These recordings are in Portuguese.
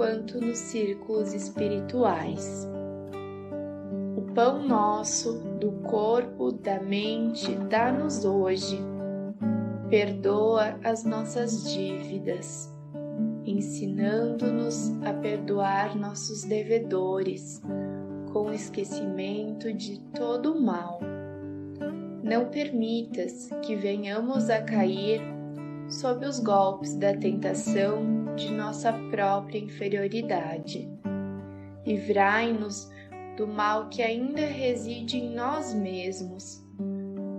quanto nos círculos espirituais. O pão nosso, do corpo, da mente, dá-nos hoje. Perdoa as nossas dívidas, ensinando-nos a perdoar nossos devedores, com esquecimento de todo o mal não permitas que venhamos a cair sob os golpes da tentação de nossa própria inferioridade. Livrai-nos do mal que ainda reside em nós mesmos,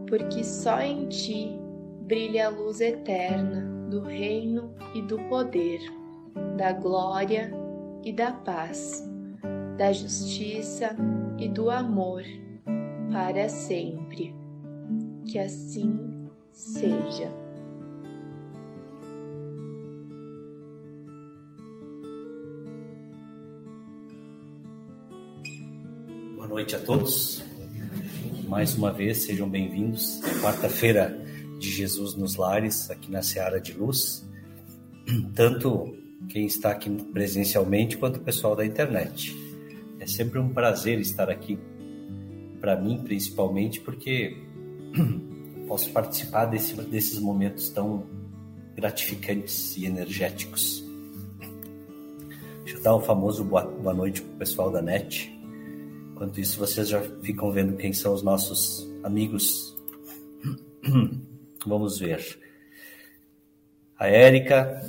porque só em Ti brilha a luz eterna do reino e do poder, da glória e da paz, da justiça e do amor, para sempre que assim seja. Noite a todos. Mais uma vez, sejam bem-vindos. Quarta-feira de Jesus nos Lares, aqui na Seara de Luz. Tanto quem está aqui presencialmente quanto o pessoal da internet. É sempre um prazer estar aqui, para mim principalmente, porque posso participar desse, desses momentos tão gratificantes e energéticos. Deixa eu dar um famoso boa, boa noite o pessoal da NET. Enquanto isso, vocês já ficam vendo quem são os nossos amigos. Vamos ver. A Érica.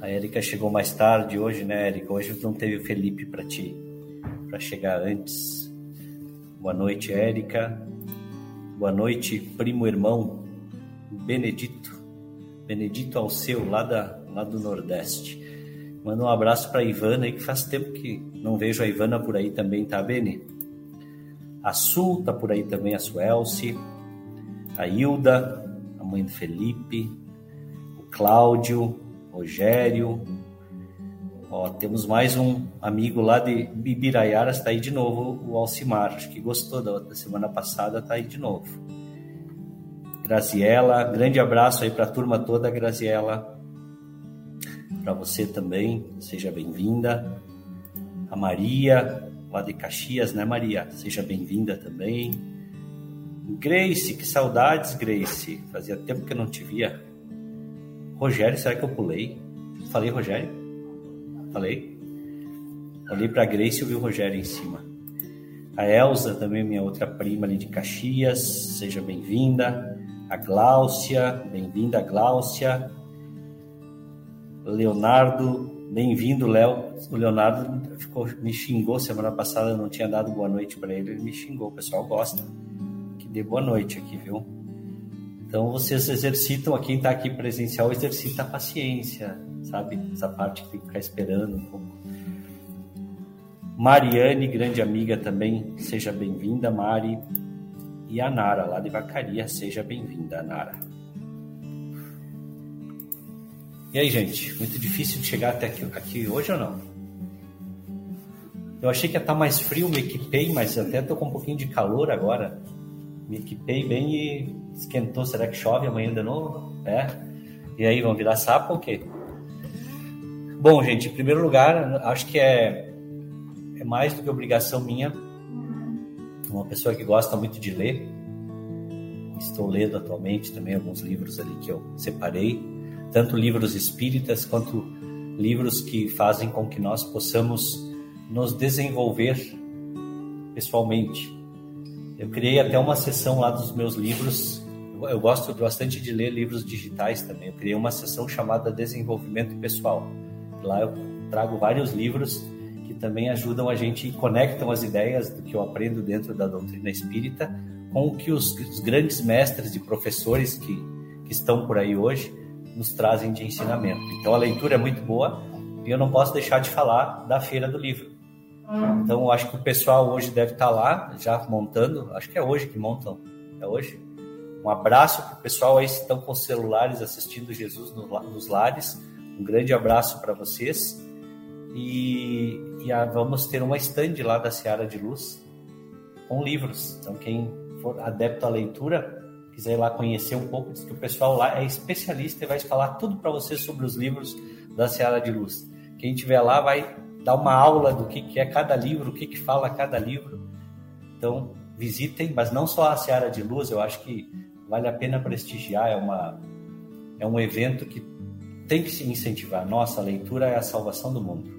A Érica chegou mais tarde hoje, né, Érica? Hoje não teve o Felipe para ti, para chegar antes. Boa noite, Érica. Boa noite, primo irmão Benedito. Benedito ao seu, lá, da, lá do Nordeste. Manda um abraço para Ivana aí, que faz tempo que não vejo a Ivana por aí também, tá, Beni? A Sul tá por aí também, a Suelce. A Hilda, a mãe do Felipe. O Cláudio, Rogério, Ó, temos mais um amigo lá de Ibiraiara, está aí de novo, o Alcimar. Acho que gostou da, da semana passada, está aí de novo. Graziela, grande abraço aí para a turma toda, Graziela. Para você também, seja bem-vinda. A Maria, lá de Caxias, né, Maria? Seja bem-vinda também. Grace, que saudades, Grace. Fazia tempo que eu não te via. Rogério, será que eu pulei? Falei, Rogério? Falei? Olhei para Grace e vi o Rogério em cima. A Elza, também minha outra prima ali de Caxias, seja bem-vinda. A Gláucia, bem-vinda, Gláucia. Leonardo, bem-vindo, Léo. O Leonardo ficou, me xingou semana passada, não tinha dado boa noite para ele, ele me xingou. O pessoal gosta que dê boa noite aqui, viu? Então vocês exercitam, quem está aqui presencial exercita a paciência, sabe? Essa parte que ficar esperando um pouco. Mariane, grande amiga também, seja bem-vinda, Mari. E a Nara, lá de Vacaria, seja bem-vinda, Nara. E aí, gente, muito difícil de chegar até aqui, aqui hoje ou não? Eu achei que ia estar tá mais frio, me equipei, mas até estou com um pouquinho de calor agora. Me equipei bem e esquentou. Será que chove amanhã de novo? É. E aí, vão virar sapo ou quê? Bom, gente, em primeiro lugar, acho que é, é mais do que obrigação minha. Uma pessoa que gosta muito de ler. Estou lendo atualmente também alguns livros ali que eu separei, tanto livros espíritas quanto livros que fazem com que nós possamos nos desenvolver pessoalmente. Eu criei até uma seção lá dos meus livros. Eu gosto bastante de ler livros digitais também. Eu criei uma seção chamada Desenvolvimento Pessoal. Lá eu trago vários livros que também ajudam a gente e conectam as ideias do que eu aprendo dentro da doutrina espírita com o que os, os grandes mestres e professores que, que estão por aí hoje nos trazem de ensinamento. Então a leitura é muito boa E eu não posso deixar de falar da Feira do Livro. Então, acho que o pessoal hoje deve estar lá, já montando. Acho que é hoje que montam. É hoje? Um abraço para o pessoal aí que estão com celulares assistindo Jesus nos lares. Um grande abraço para vocês. E, e a, vamos ter uma stand lá da Seara de Luz com livros. Então, quem for adepto à leitura, quiser ir lá conhecer um pouco, diz que o pessoal lá é especialista e vai falar tudo para você sobre os livros da Seara de Luz. Quem estiver lá vai dar uma aula do que, que é cada livro, o que, que fala cada livro. Então, visitem, mas não só a Seara de Luz, eu acho que vale a pena prestigiar, é, uma, é um evento que tem que se incentivar. Nossa, a leitura é a salvação do mundo.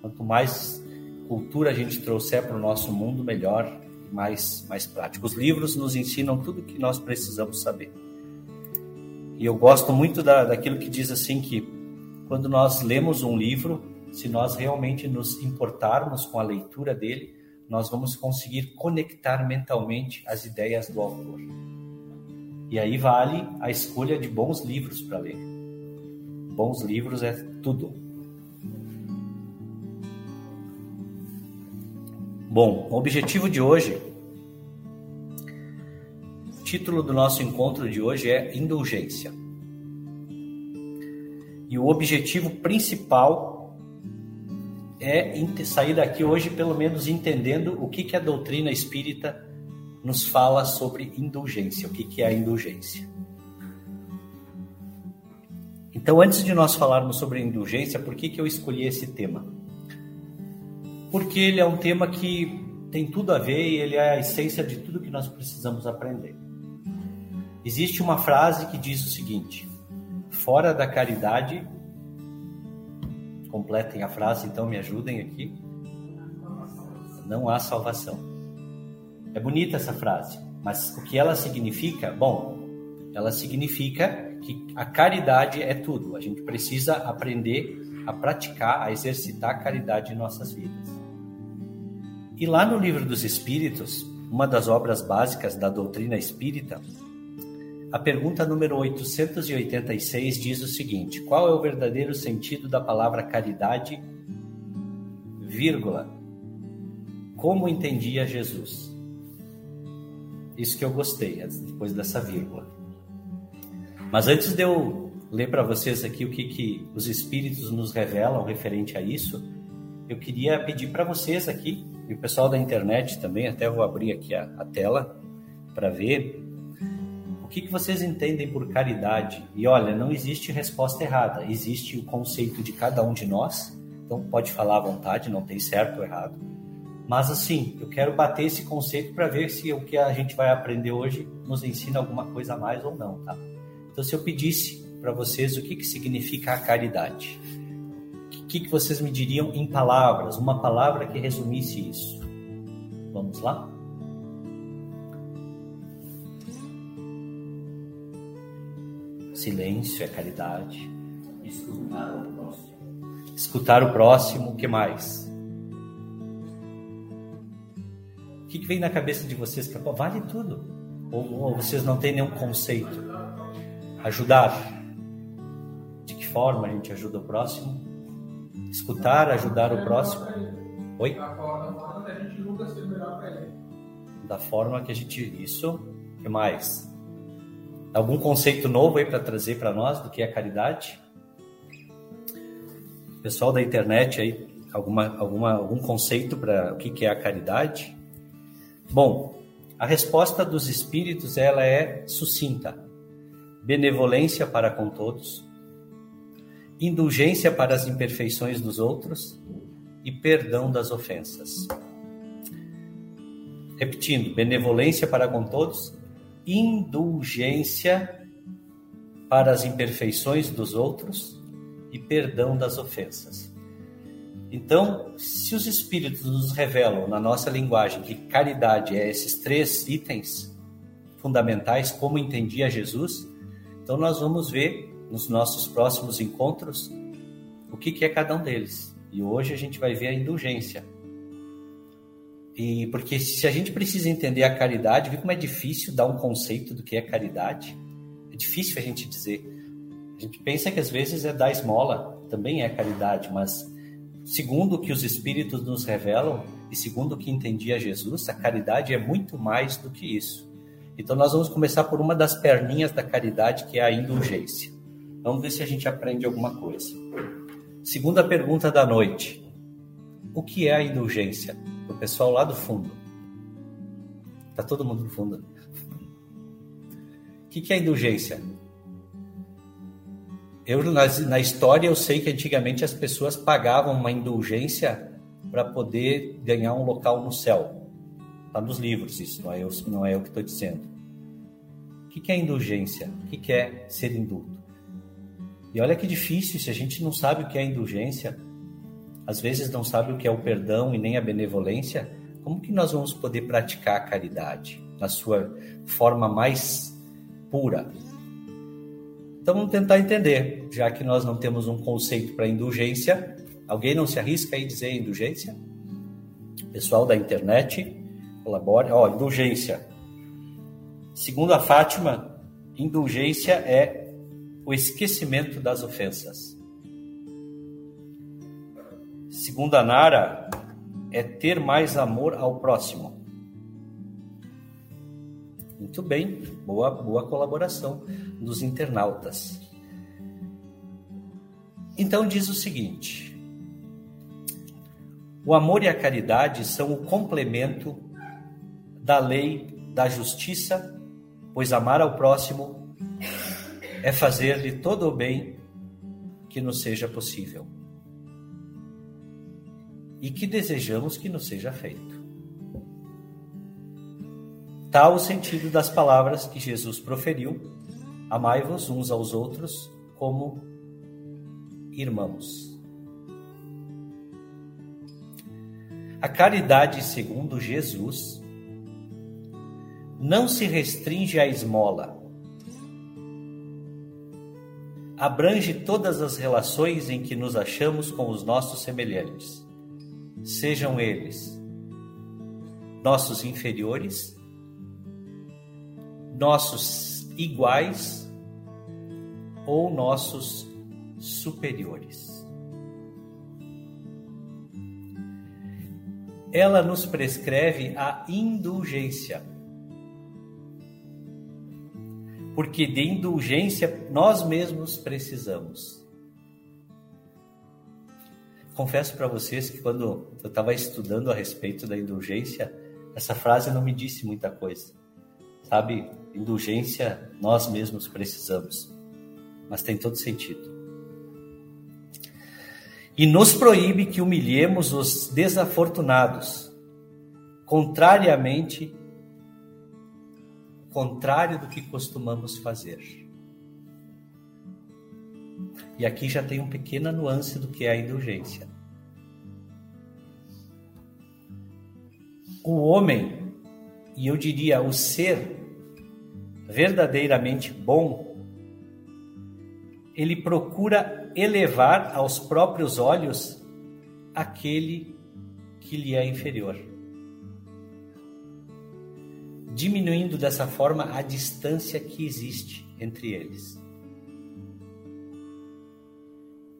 Quanto mais cultura a gente trouxer para o nosso mundo, melhor mais, mais prático. Os livros nos ensinam tudo o que nós precisamos saber. E eu gosto muito da, daquilo que diz assim que quando nós lemos um livro, se nós realmente nos importarmos com a leitura dele, nós vamos conseguir conectar mentalmente as ideias do autor. E aí vale a escolha de bons livros para ler. Bons livros é tudo. Bom, o objetivo de hoje, o título do nosso encontro de hoje é Indulgência. E o objetivo principal é sair daqui hoje, pelo menos, entendendo o que, que a doutrina espírita nos fala sobre indulgência, o que, que é a indulgência. Então, antes de nós falarmos sobre indulgência, por que, que eu escolhi esse tema? Porque ele é um tema que tem tudo a ver e ele é a essência de tudo que nós precisamos aprender. Existe uma frase que diz o seguinte: fora da caridade, completem a frase, então me ajudem aqui. Não há salvação. É bonita essa frase, mas o que ela significa? Bom, ela significa que a caridade é tudo. A gente precisa aprender a praticar, a exercitar a caridade em nossas vidas. E lá no Livro dos Espíritos, uma das obras básicas da doutrina espírita, a pergunta número 886 diz o seguinte: Qual é o verdadeiro sentido da palavra caridade? Vírgula. Como entendia Jesus? Isso que eu gostei, depois dessa vírgula. Mas antes de eu ler para vocês aqui o que, que os espíritos nos revelam referente a isso, eu queria pedir para vocês aqui, e o pessoal da internet também, até vou abrir aqui a, a tela para ver o que, que vocês entendem por caridade. E olha, não existe resposta errada, existe o conceito de cada um de nós, então pode falar à vontade, não tem certo ou errado. Mas assim, eu quero bater esse conceito para ver se o que a gente vai aprender hoje nos ensina alguma coisa a mais ou não, tá? Então, se eu pedisse para vocês o que, que significa a caridade, o que, que vocês me diriam em palavras, uma palavra que resumisse isso? Vamos lá? Silêncio é caridade. Escutar o próximo. Escutar o próximo, o que mais? O que, que vem na cabeça de vocês? Que vale tudo. Ou, ou vocês não têm nenhum conceito? Ajudar. De que forma a gente ajuda o próximo? Escutar, ajudar o próximo. Oi? Da forma que a gente julga ser melhor para ele. Da forma que a gente. Isso. O que mais? Algum conceito novo aí para trazer para nós do que é caridade? Pessoal da internet aí, alguma, alguma, algum conceito para o que, que é a caridade? Bom, a resposta dos espíritos ela é sucinta benevolência para com todos, indulgência para as imperfeições dos outros e perdão das ofensas. Repetindo, benevolência para com todos, indulgência para as imperfeições dos outros e perdão das ofensas. Então, se os Espíritos nos revelam na nossa linguagem que caridade é esses três itens fundamentais, como entendia Jesus, então nós vamos ver nos nossos próximos encontros o que, que é cada um deles. E hoje a gente vai ver a indulgência. E porque se a gente precisa entender a caridade, vê como é difícil dar um conceito do que é caridade. É difícil a gente dizer. A gente pensa que às vezes é dar esmola. também é caridade, mas segundo o que os espíritos nos revelam e segundo o que entendia Jesus, a caridade é muito mais do que isso. Então nós vamos começar por uma das perninhas da caridade, que é a indulgência. Vamos ver se a gente aprende alguma coisa. Segunda pergunta da noite. O que é a indulgência? O pessoal lá do fundo. Tá todo mundo no fundo. O que é a indulgência? Eu, na, na história, eu sei que antigamente as pessoas pagavam uma indulgência para poder ganhar um local no céu. Está nos livros isso, não é eu, não é eu que estou dizendo. O que é indulgência? O que é ser indulto? E olha que difícil, se a gente não sabe o que é indulgência, às vezes não sabe o que é o perdão e nem a benevolência, como que nós vamos poder praticar a caridade na sua forma mais pura? Então vamos tentar entender, já que nós não temos um conceito para indulgência, alguém não se arrisca aí dizer indulgência? Pessoal da internet, colabore. Ó, indulgência. Segundo a Fátima, indulgência é o esquecimento das ofensas. Segundo a Nara, é ter mais amor ao próximo. Muito bem, boa, boa colaboração dos internautas. Então diz o seguinte: o amor e a caridade são o complemento da lei da justiça, pois amar ao próximo é fazer-lhe todo o bem que nos seja possível e que desejamos que nos seja feito. Tal o sentido das palavras que Jesus proferiu: Amai-vos uns aos outros como irmãos. A caridade, segundo Jesus, não se restringe à esmola, abrange todas as relações em que nos achamos com os nossos semelhantes, sejam eles nossos inferiores, nossos iguais ou nossos superiores. Ela nos prescreve a indulgência porque de indulgência nós mesmos precisamos. Confesso para vocês que quando eu estava estudando a respeito da indulgência, essa frase não me disse muita coisa. Sabe, indulgência nós mesmos precisamos, mas tem todo sentido. E nos proíbe que humilhemos os desafortunados, contrariamente contrário do que costumamos fazer. E aqui já tem uma pequena nuance do que é a indulgência. O homem, e eu diria o ser verdadeiramente bom, ele procura elevar aos próprios olhos aquele que lhe é inferior diminuindo dessa forma a distância que existe entre eles.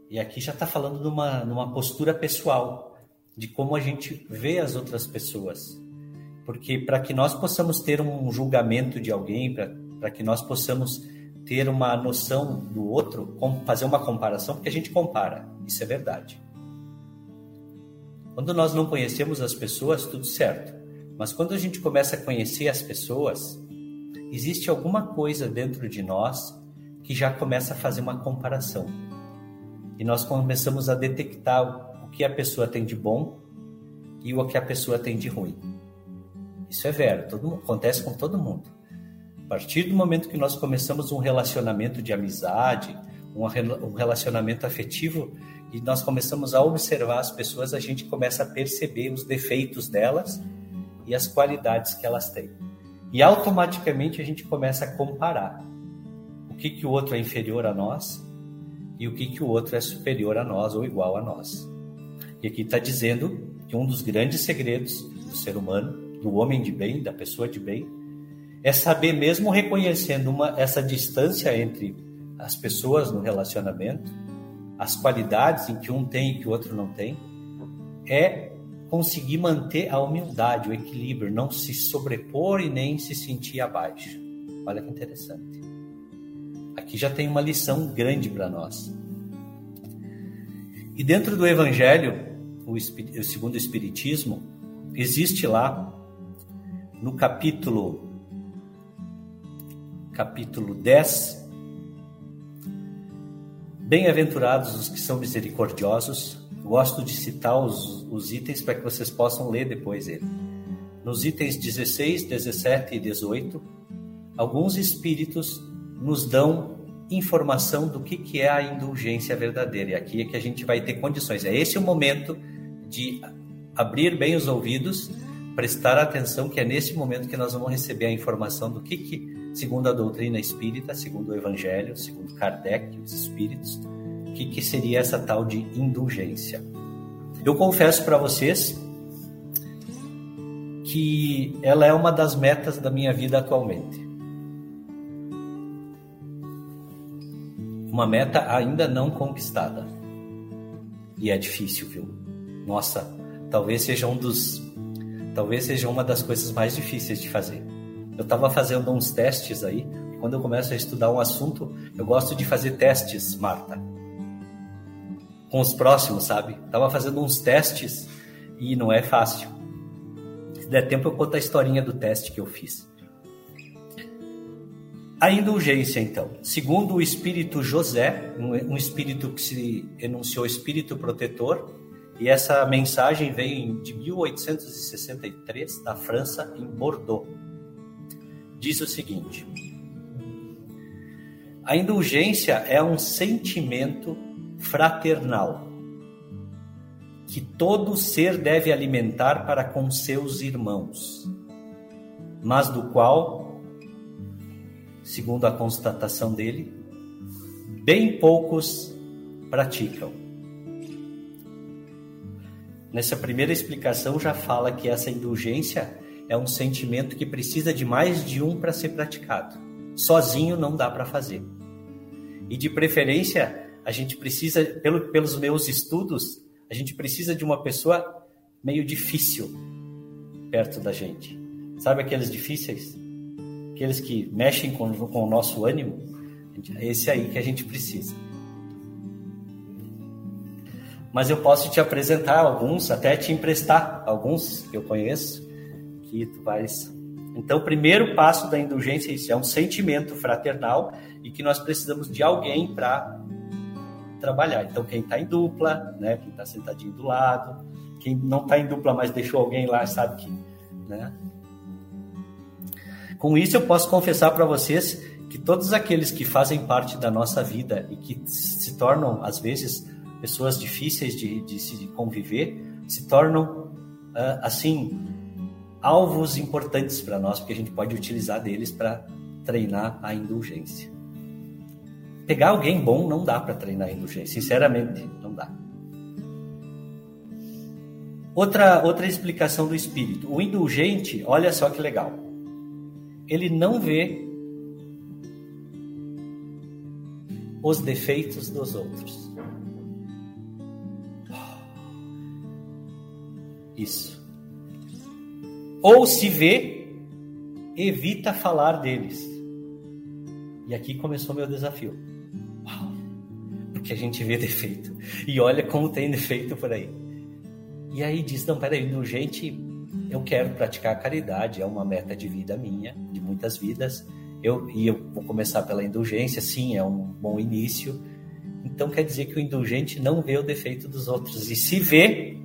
E aqui já está falando numa, numa postura pessoal, de como a gente vê as outras pessoas. Porque para que nós possamos ter um julgamento de alguém, para que nós possamos ter uma noção do outro, fazer uma comparação, porque a gente compara, isso é verdade. Quando nós não conhecemos as pessoas, tudo certo. Mas quando a gente começa a conhecer as pessoas, existe alguma coisa dentro de nós que já começa a fazer uma comparação. E nós começamos a detectar o que a pessoa tem de bom e o que a pessoa tem de ruim. Isso é vero, todo, acontece com todo mundo. A partir do momento que nós começamos um relacionamento de amizade, um relacionamento afetivo, e nós começamos a observar as pessoas, a gente começa a perceber os defeitos delas e as qualidades que elas têm. E automaticamente a gente começa a comparar o que, que o outro é inferior a nós e o que, que o outro é superior a nós ou igual a nós. E aqui está dizendo que um dos grandes segredos do ser humano, do homem de bem, da pessoa de bem, é saber mesmo reconhecendo uma, essa distância entre as pessoas no relacionamento, as qualidades em que um tem e que o outro não tem, é conseguir manter a humildade, o equilíbrio, não se sobrepor e nem se sentir abaixo. Olha que interessante. Aqui já tem uma lição grande para nós. E dentro do Evangelho, o, segundo o Espiritismo, existe lá no capítulo capítulo 10 Bem-aventurados os que são misericordiosos. Gosto de citar os, os itens para que vocês possam ler depois ele. Nos itens 16, 17 e 18, alguns espíritos nos dão informação do que, que é a indulgência verdadeira. E aqui é que a gente vai ter condições. É esse o momento de abrir bem os ouvidos, prestar atenção, que é nesse momento que nós vamos receber a informação do que, que segundo a doutrina espírita, segundo o Evangelho, segundo Kardec, os espíritos, que, que seria essa tal de indulgência. Eu confesso para vocês que ela é uma das metas da minha vida atualmente. Uma meta ainda não conquistada. E é difícil, viu? Nossa, talvez seja um dos talvez seja uma das coisas mais difíceis de fazer eu estava fazendo uns testes aí. Quando eu começo a estudar um assunto, eu gosto de fazer testes, Marta. Com os próximos, sabe? Tava fazendo uns testes e não é fácil. Se der tempo, eu conto a historinha do teste que eu fiz. A indulgência, então. Segundo o espírito José, um espírito que se enunciou espírito protetor, e essa mensagem veio de 1863, da França, em Bordeaux diz o seguinte: A indulgência é um sentimento fraternal que todo ser deve alimentar para com seus irmãos, mas do qual, segundo a constatação dele, bem poucos praticam. Nessa primeira explicação já fala que essa indulgência é um sentimento que precisa de mais de um para ser praticado. Sozinho não dá para fazer. E de preferência, a gente precisa, pelo, pelos meus estudos, a gente precisa de uma pessoa meio difícil perto da gente. Sabe aqueles difíceis? Aqueles que mexem com, com o nosso ânimo? É esse aí que a gente precisa. Mas eu posso te apresentar alguns, até te emprestar alguns que eu conheço, que tu vais. Então, o primeiro passo da indulgência é é um sentimento fraternal e que nós precisamos de alguém para trabalhar. Então, quem está em dupla, né, quem está sentadinho do lado, quem não está em dupla, mas deixou alguém lá, sabe que, né? Com isso, eu posso confessar para vocês que todos aqueles que fazem parte da nossa vida e que se tornam, às vezes, pessoas difíceis de, de se conviver, se tornam, uh, assim, alvos importantes para nós, porque a gente pode utilizar deles para treinar a indulgência. Pegar alguém bom não dá para treinar indulgência, sinceramente, não dá. Outra, outra explicação do espírito. O indulgente, olha só que legal. Ele não vê os defeitos dos outros. Isso ou se vê, evita falar deles. E aqui começou meu desafio. Porque a gente vê defeito. E olha como tem defeito por aí. E aí diz: não, peraí, indulgente, eu quero praticar a caridade, é uma meta de vida minha, de muitas vidas. Eu, e eu vou começar pela indulgência, sim, é um bom início. Então quer dizer que o indulgente não vê o defeito dos outros. E se vê,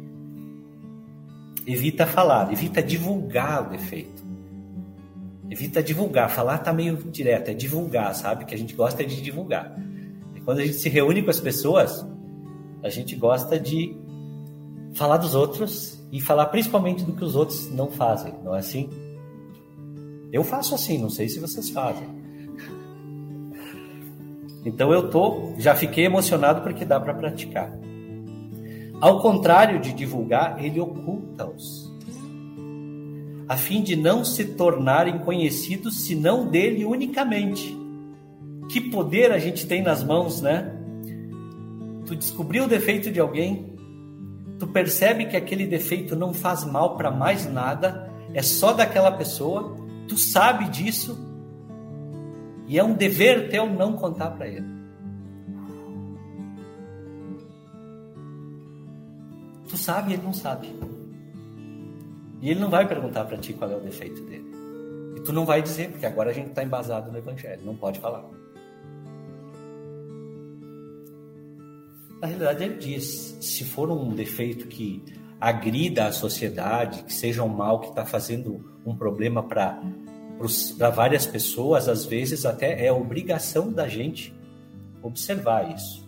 evita falar, evita divulgar o defeito. Evita divulgar. Falar tá meio direto, é divulgar, sabe? Que a gente gosta de divulgar. Quando a gente se reúne com as pessoas, a gente gosta de falar dos outros e falar principalmente do que os outros não fazem, não é assim? Eu faço assim, não sei se vocês fazem. Então eu tô, já fiquei emocionado porque dá para praticar. Ao contrário de divulgar, ele oculta-os, a fim de não se tornarem conhecidos senão dele unicamente. Que poder a gente tem nas mãos, né? tu descobriu o defeito de alguém, tu percebe que aquele defeito não faz mal para mais nada, é só daquela pessoa, tu sabe disso e é um dever teu não contar para ele. Tu sabe ele não sabe. E ele não vai perguntar para ti qual é o defeito dele. E tu não vai dizer, porque agora a gente está embasado no Evangelho, não pode falar. Na realidade, ele diz: se for um defeito que agrida a sociedade, que seja um mal que está fazendo um problema para várias pessoas, às vezes até é obrigação da gente observar isso.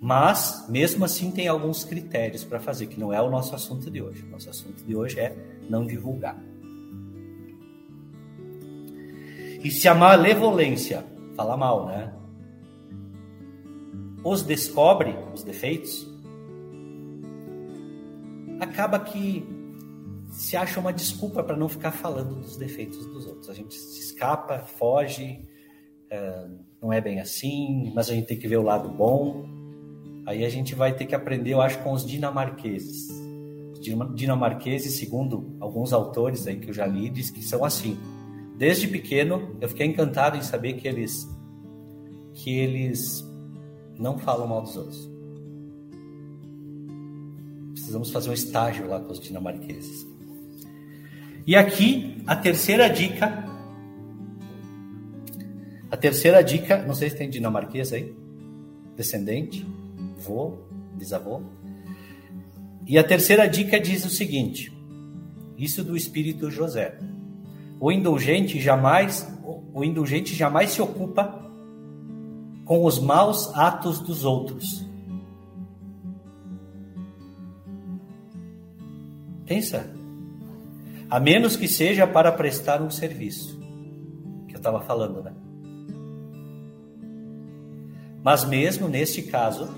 Mas, mesmo assim, tem alguns critérios para fazer, que não é o nosso assunto de hoje. O nosso assunto de hoje é não divulgar. E se a malevolência, fala mal, né? Os descobre, os defeitos, acaba que se acha uma desculpa para não ficar falando dos defeitos dos outros. A gente se escapa, foge, é, não é bem assim, mas a gente tem que ver o lado bom. Aí a gente vai ter que aprender, eu acho, com os dinamarqueses. Os dinamarqueses, segundo alguns autores aí que eu já li, diz que são assim. Desde pequeno, eu fiquei encantado em saber que eles que eles não falam mal dos outros. Precisamos fazer um estágio lá com os dinamarqueses. E aqui a terceira dica. A terceira dica, não sei se tem dinamarquês aí, descendente, vô, bisavô. E a terceira dica diz o seguinte: isso do espírito José. O indulgente jamais, o indulgente jamais se ocupa com os maus atos dos outros. Pensa. A menos que seja para prestar um serviço. Que eu estava falando, né? Mas mesmo neste caso,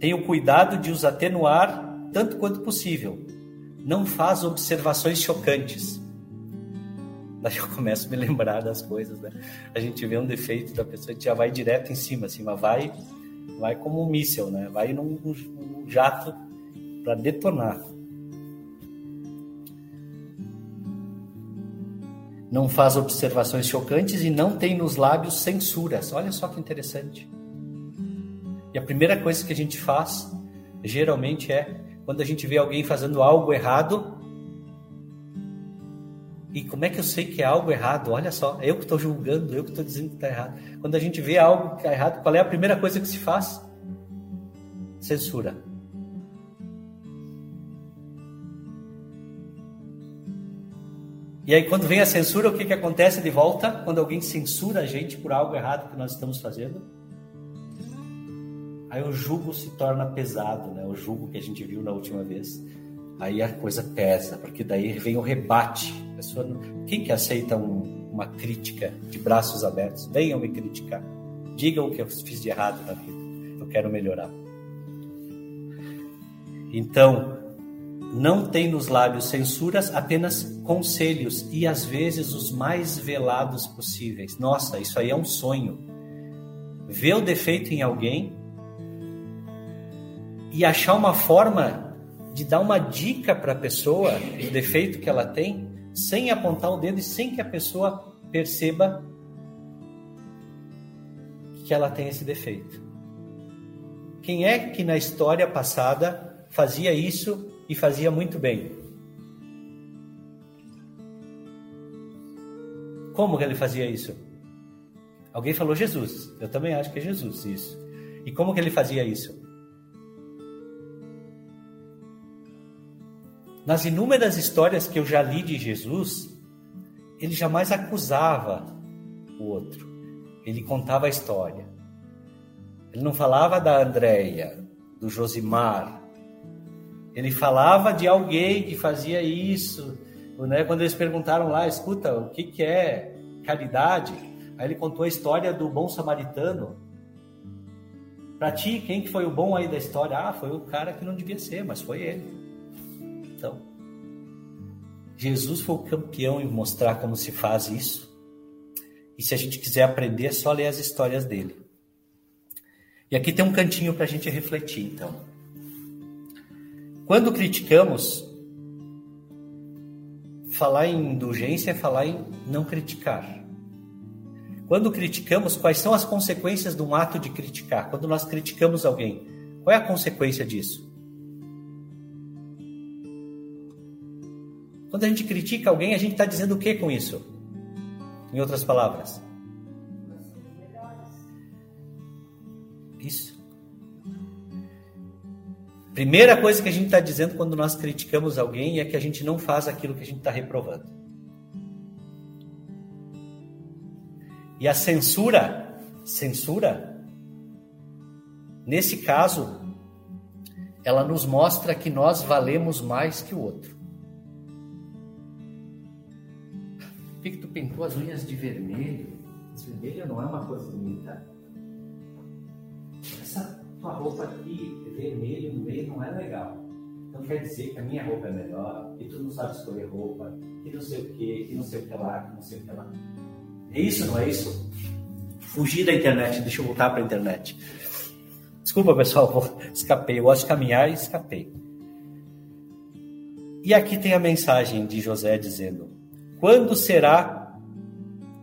tenha o cuidado de os atenuar tanto quanto possível. Não faz observações chocantes Daí eu começo a me lembrar das coisas, né? A gente vê um defeito da pessoa, a gente já vai direto em cima, assim, mas vai, vai como um míssel, né? Vai num, num jato para detonar. Não faz observações chocantes e não tem nos lábios censuras. Olha só que interessante. E a primeira coisa que a gente faz, geralmente, é quando a gente vê alguém fazendo algo errado, e como é que eu sei que é algo errado? Olha só, eu que estou julgando, eu que estou dizendo que está errado. Quando a gente vê algo que está errado, qual é a primeira coisa que se faz? Censura. E aí, quando vem a censura, o que, que acontece de volta? Quando alguém censura a gente por algo errado que nós estamos fazendo? Aí o jugo se torna pesado, né? O jugo que a gente viu na última vez. Aí a coisa pesa, porque daí vem o rebate pessoa não... Quem que aceita um, uma crítica de braços abertos? Venham me criticar. Digam o que eu fiz de errado na vida. Eu quero melhorar. Então, não tem nos lábios censuras, apenas conselhos e às vezes os mais velados possíveis. Nossa, isso aí é um sonho. Ver o defeito em alguém e achar uma forma de dar uma dica para a pessoa do defeito que ela tem sem apontar o dedo e sem que a pessoa perceba que ela tem esse defeito. Quem é que na história passada fazia isso e fazia muito bem? Como que ele fazia isso? Alguém falou Jesus. Eu também acho que é Jesus isso. E como que ele fazia isso? Nas inúmeras histórias que eu já li de Jesus, ele jamais acusava o outro. Ele contava a história. Ele não falava da Andréia, do Josimar. Ele falava de alguém que fazia isso. Né? Quando eles perguntaram lá, escuta, o que, que é caridade? Aí ele contou a história do bom samaritano. Para ti, quem que foi o bom aí da história? Ah, foi o cara que não devia ser, mas foi ele. Então, Jesus foi o campeão em mostrar como se faz isso. E se a gente quiser aprender, é só ler as histórias dele. E aqui tem um cantinho para a gente refletir, então. Quando criticamos, falar em indulgência é falar em não criticar. Quando criticamos, quais são as consequências de um ato de criticar? Quando nós criticamos alguém, qual é a consequência disso? Quando a gente critica alguém, a gente está dizendo o que com isso? Em outras palavras. Isso. Primeira coisa que a gente está dizendo quando nós criticamos alguém é que a gente não faz aquilo que a gente está reprovando. E a censura, censura, nesse caso, ela nos mostra que nós valemos mais que o outro. Pintou as unhas de vermelho? As vermelho não é uma coisa bonita. Essa tua roupa aqui, vermelho no meio, não é legal. Então quer dizer que a minha roupa é melhor, que tu não sabe escolher roupa, que não sei o que, que não sei o que lá, que não sei o que lá. É isso, não é isso? Fugir da internet, deixa eu voltar para a internet. Desculpa, pessoal, escapei. Eu gosto de caminhar e escapei. E aqui tem a mensagem de José dizendo: Quando será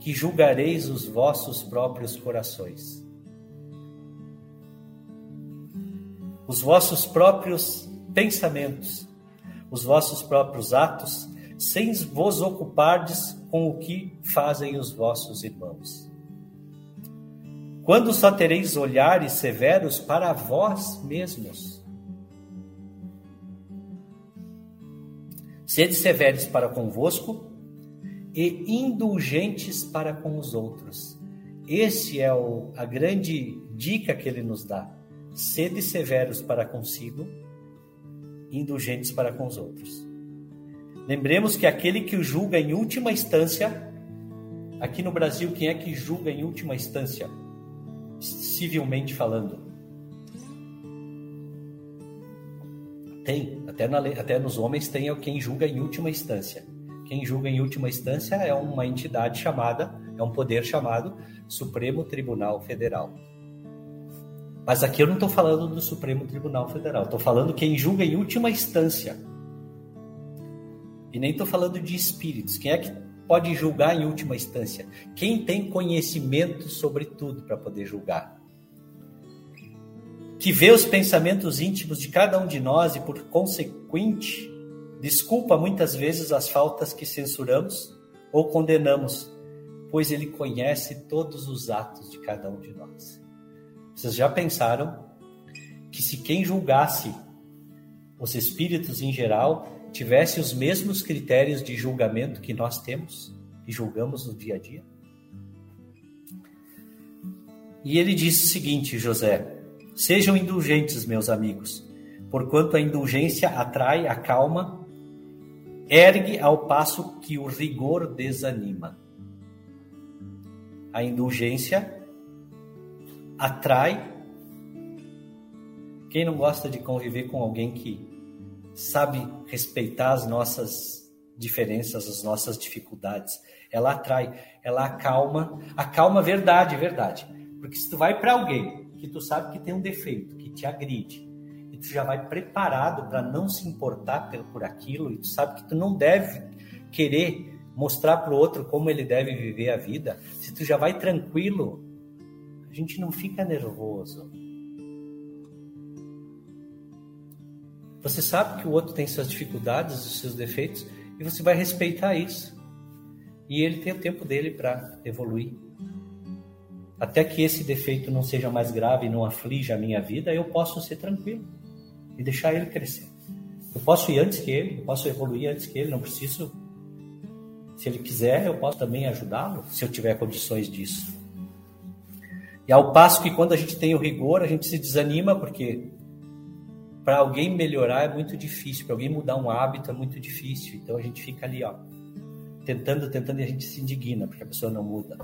que julgareis os vossos próprios corações? os vossos próprios pensamentos, os vossos próprios atos, sem vos ocupardes com o que fazem os vossos irmãos. Quando só tereis olhares severos para vós mesmos. Sede severos para convosco e indulgentes para com os outros. Esse é o, a grande dica que ele nos dá sede severos para consigo, indulgentes para com os outros. Lembremos que aquele que julga em última instância, aqui no Brasil, quem é que julga em última instância, civilmente falando? Tem, até, na, até nos homens tem quem julga em última instância. Quem julga em última instância é uma entidade chamada, é um poder chamado Supremo Tribunal Federal. Mas aqui eu não estou falando do Supremo Tribunal Federal, estou falando quem julga em última instância. E nem estou falando de espíritos. Quem é que pode julgar em última instância? Quem tem conhecimento sobre tudo para poder julgar? Que vê os pensamentos íntimos de cada um de nós e, por consequente, desculpa muitas vezes as faltas que censuramos ou condenamos, pois ele conhece todos os atos de cada um de nós. Vocês já pensaram que se quem julgasse os espíritos em geral tivesse os mesmos critérios de julgamento que nós temos e julgamos no dia a dia? E ele disse o seguinte, José: Sejam indulgentes, meus amigos, porquanto a indulgência atrai, acalma, ergue ao passo que o rigor desanima. A indulgência atrai. Quem não gosta de conviver com alguém que sabe respeitar as nossas diferenças, as nossas dificuldades? Ela atrai, ela acalma, acalma verdade, verdade. Porque se tu vai para alguém que tu sabe que tem um defeito, que te agride, tu já vai preparado para não se importar por aquilo, e tu sabe que tu não deve querer mostrar para o outro como ele deve viver a vida, se tu já vai tranquilo a gente não fica nervoso. Você sabe que o outro tem suas dificuldades, os seus defeitos, e você vai respeitar isso. E ele tem o tempo dele para evoluir. Até que esse defeito não seja mais grave e não aflija a minha vida, eu posso ser tranquilo e deixar ele crescer. Eu posso ir antes que ele, eu posso evoluir antes que ele, não preciso. Se ele quiser, eu posso também ajudá-lo, se eu tiver condições disso. E ao passo que quando a gente tem o rigor, a gente se desanima porque para alguém melhorar é muito difícil, para alguém mudar um hábito é muito difícil. Então a gente fica ali, ó, tentando, tentando e a gente se indigna porque a pessoa não muda.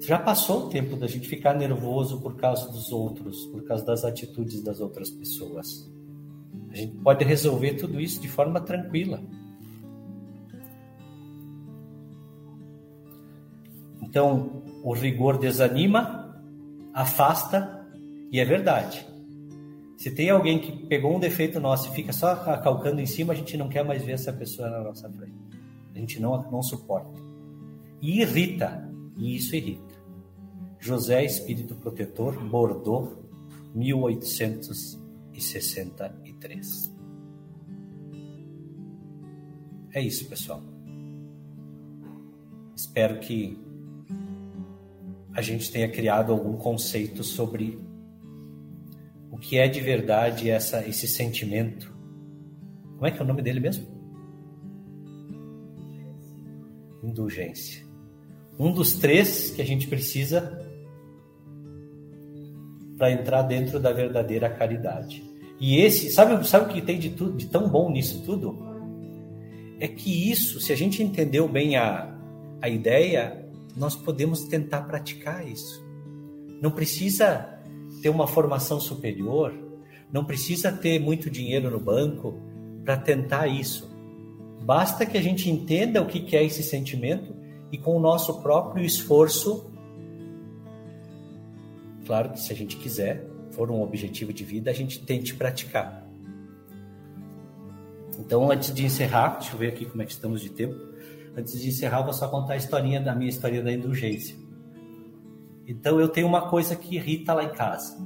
Já passou o tempo da gente ficar nervoso por causa dos outros, por causa das atitudes das outras pessoas. A gente pode resolver tudo isso de forma tranquila. Então, o rigor desanima, afasta E é verdade. Se tem alguém que pegou um defeito nosso e fica só calcando em cima, a gente não quer mais ver essa pessoa na nossa frente. A gente não, não suporta. E irrita. E isso irrita. José Espírito Protetor, Bordeaux, 1863. É isso, pessoal. Espero que a gente tenha criado algum conceito sobre o que é de verdade essa, esse sentimento. Como é que é o nome dele mesmo? Indulgência. Um dos três que a gente precisa para entrar dentro da verdadeira caridade. E esse, sabe, sabe o que tem de, tudo, de tão bom nisso tudo? É que isso, se a gente entendeu bem a, a ideia, nós podemos tentar praticar isso. Não precisa ter uma formação superior, não precisa ter muito dinheiro no banco para tentar isso. Basta que a gente entenda o que é esse sentimento e com o nosso próprio esforço Claro que se a gente quiser, for um objetivo de vida, a gente tente praticar. Então, antes de encerrar, deixa eu ver aqui como é que estamos de tempo. Antes de encerrar, eu vou só contar a historinha da minha história da indulgência. Então, eu tenho uma coisa que irrita lá em casa.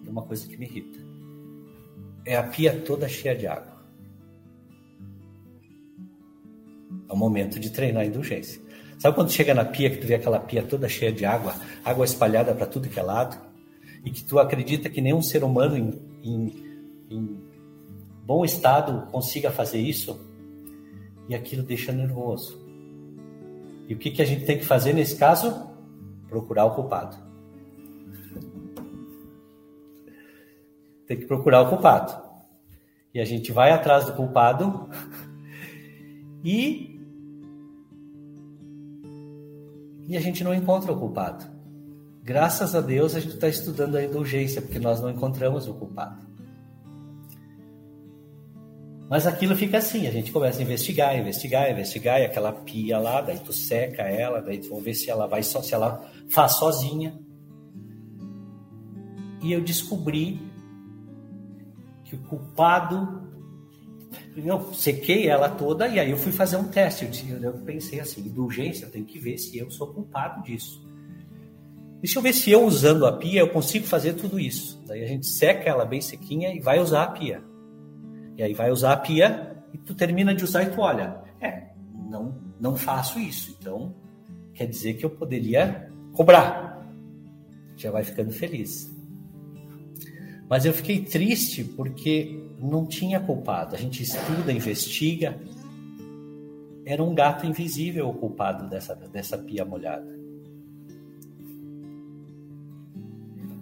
Tem uma coisa que me irrita. É a pia toda cheia de água. É o momento de treinar a indulgência. Sabe quando chega na pia que tu vê aquela pia toda cheia de água, água espalhada para tudo que é lado, e que tu acredita que nenhum ser humano em, em, em bom estado consiga fazer isso? E aquilo deixa nervoso. E o que, que a gente tem que fazer nesse caso? Procurar o culpado. Tem que procurar o culpado. E a gente vai atrás do culpado e e a gente não encontra o culpado. Graças a Deus a gente está estudando a indulgência, porque nós não encontramos o culpado. Mas aquilo fica assim, a gente começa a investigar, investigar, investigar, e aquela pia lá, daí tu seca ela, daí tu vamos ver se ela vai só, se ela faz sozinha. E eu descobri que o culpado eu sequei ela toda e aí eu fui fazer um teste. Eu, eu pensei assim, indulgência, eu tenho que ver se eu sou culpado disso. Deixa eu ver se eu usando a pia eu consigo fazer tudo isso. Daí a gente seca ela bem sequinha e vai usar a pia. E aí vai usar a pia e tu termina de usar e tu olha, é, não, não faço isso. Então quer dizer que eu poderia cobrar. Já vai ficando feliz. Mas eu fiquei triste porque não tinha culpado. A gente estuda, investiga. Era um gato invisível o culpado dessa, dessa pia molhada.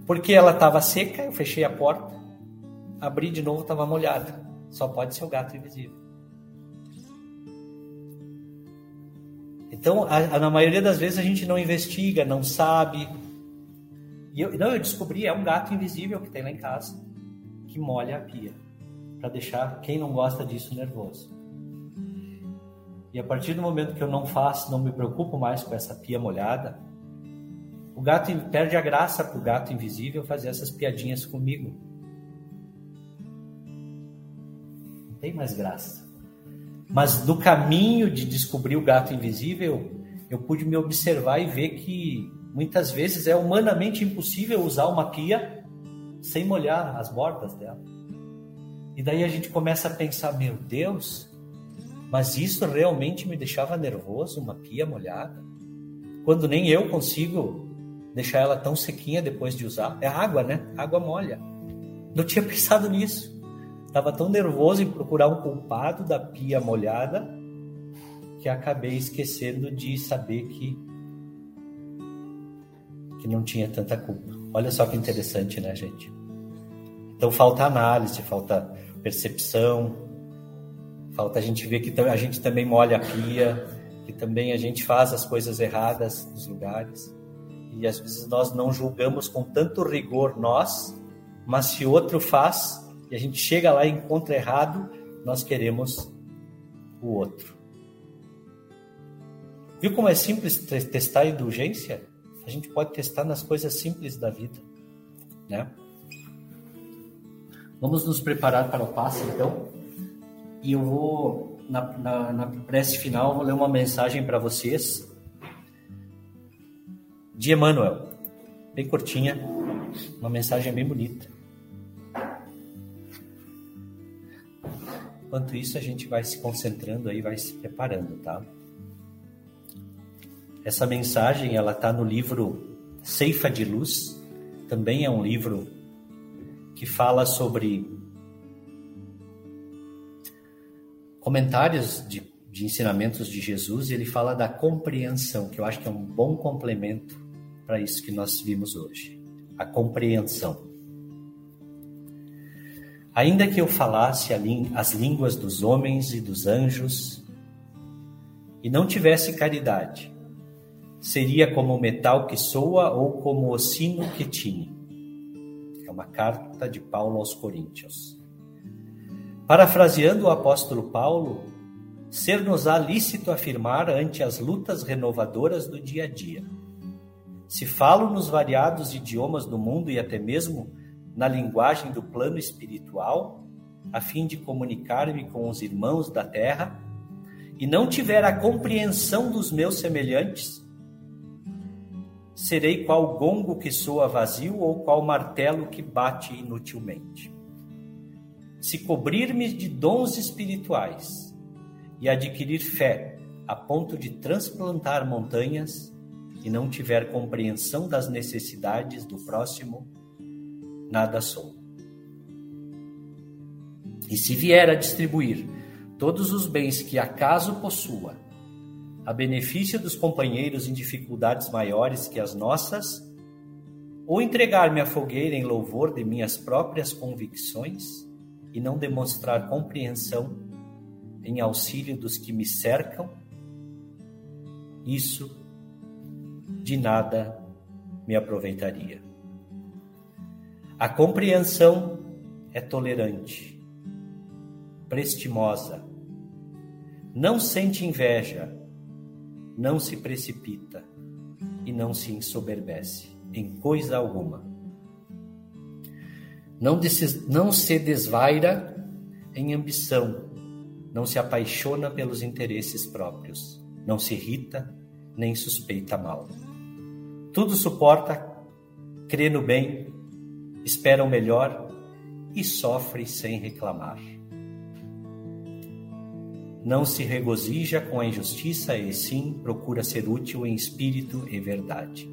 Porque ela estava seca, eu fechei a porta, abri de novo, estava molhada. Só pode ser o gato invisível. Então, a, a, na maioria das vezes a gente não investiga, não sabe, e eu, não, eu descobri, é um gato invisível que tem lá em casa, que molha a pia, para deixar quem não gosta disso nervoso. E a partir do momento que eu não faço, não me preocupo mais com essa pia molhada, o gato perde a graça para o gato invisível fazer essas piadinhas comigo. Não tem mais graça. Mas no caminho de descobrir o gato invisível, eu pude me observar e ver que Muitas vezes é humanamente impossível usar uma pia sem molhar as bordas dela. E daí a gente começa a pensar: meu Deus, mas isso realmente me deixava nervoso, uma pia molhada? Quando nem eu consigo deixar ela tão sequinha depois de usar. É água, né? Água molha. Não tinha pensado nisso. Estava tão nervoso em procurar um culpado da pia molhada que acabei esquecendo de saber que que não tinha tanta culpa. Olha só que interessante, né, gente? Então falta análise, falta percepção, falta a gente ver que a gente também molha a pia, que também a gente faz as coisas erradas nos lugares. E às vezes nós não julgamos com tanto rigor nós, mas se outro faz e a gente chega lá e encontra errado, nós queremos o outro. Viu como é simples testar a indulgência? a gente pode testar nas coisas simples da vida. né? Vamos nos preparar para o passe, então. E eu vou, na, na, na prece final, vou ler uma mensagem para vocês de Emmanuel, bem curtinha, uma mensagem bem bonita. Enquanto isso, a gente vai se concentrando aí, vai se preparando, tá? Essa mensagem, ela tá no livro Ceifa de Luz, também é um livro que fala sobre comentários de, de ensinamentos de Jesus, e ele fala da compreensão, que eu acho que é um bom complemento para isso que nós vimos hoje, a compreensão. Ainda que eu falasse as línguas dos homens e dos anjos e não tivesse caridade, seria como o metal que soa ou como o sino que tine. É uma carta de Paulo aos Coríntios. Parafraseando o apóstolo Paulo, ser-nos-á lícito afirmar ante as lutas renovadoras do dia a dia se falo nos variados idiomas do mundo e até mesmo na linguagem do plano espiritual, a fim de comunicar-me com os irmãos da terra, e não tiver a compreensão dos meus semelhantes, serei qual gongo que soa vazio ou qual martelo que bate inutilmente. Se cobrir-me de dons espirituais e adquirir fé a ponto de transplantar montanhas, e não tiver compreensão das necessidades do próximo, nada sou. E se vier a distribuir todos os bens que acaso possua, a benefício dos companheiros em dificuldades maiores que as nossas, ou entregar-me à fogueira em louvor de minhas próprias convicções e não demonstrar compreensão em auxílio dos que me cercam, isso de nada me aproveitaria. A compreensão é tolerante, prestimosa, não sente inveja, não se precipita e não se ensoberbece em coisa alguma. Não, não se desvaira em ambição, não se apaixona pelos interesses próprios, não se irrita nem suspeita mal. Tudo suporta, crê no bem, espera o melhor e sofre sem reclamar. Não se regozija com a injustiça e sim procura ser útil em espírito e verdade.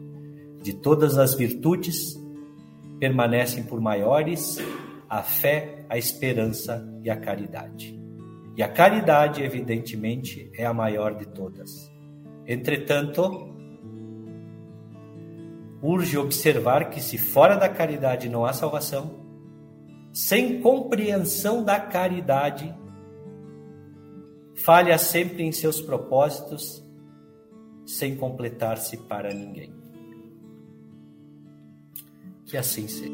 De todas as virtudes, permanecem por maiores a fé, a esperança e a caridade. E a caridade, evidentemente, é a maior de todas. Entretanto, urge observar que se fora da caridade não há salvação, sem compreensão da caridade, falha sempre em seus propósitos, sem completar-se para ninguém. Que assim seja.